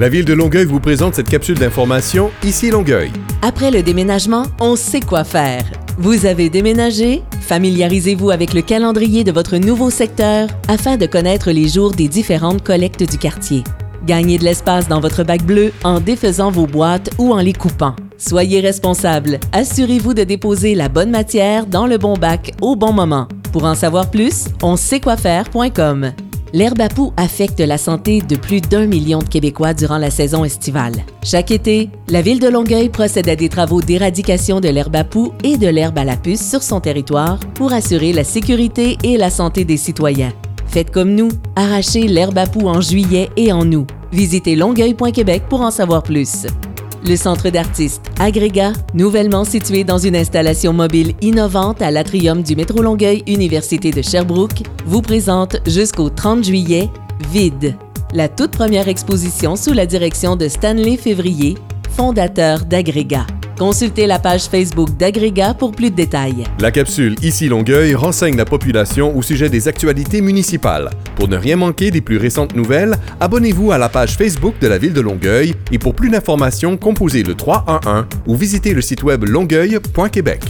La ville de Longueuil vous présente cette capsule d'information Ici Longueuil. Après le déménagement, on sait quoi faire. Vous avez déménagé? Familiarisez-vous avec le calendrier de votre nouveau secteur afin de connaître les jours des différentes collectes du quartier. Gagnez de l'espace dans votre bac bleu en défaisant vos boîtes ou en les coupant. Soyez responsable. Assurez-vous de déposer la bonne matière dans le bon bac au bon moment. Pour en savoir plus, on sait quoi faire.com. L'herbe à poux affecte la santé de plus d'un million de Québécois durant la saison estivale. Chaque été, la ville de Longueuil procède à des travaux d'éradication de l'herbe à poux et de l'herbe à la puce sur son territoire pour assurer la sécurité et la santé des citoyens. Faites comme nous, arrachez l'herbe à poux en juillet et en août. Visitez longueuil.québec pour en savoir plus. Le centre d'artistes Agrégat, nouvellement situé dans une installation mobile innovante à l'atrium du métro Longueuil Université de Sherbrooke, vous présente jusqu'au 30 juillet Vide, la toute première exposition sous la direction de Stanley Février, fondateur d'Agrégat. Consultez la page Facebook d'Agrégat pour plus de détails. La capsule Ici Longueuil renseigne la population au sujet des actualités municipales. Pour ne rien manquer des plus récentes nouvelles, abonnez-vous à la page Facebook de la ville de Longueuil et pour plus d'informations, composez le 311 ou visitez le site web longueuil.québec.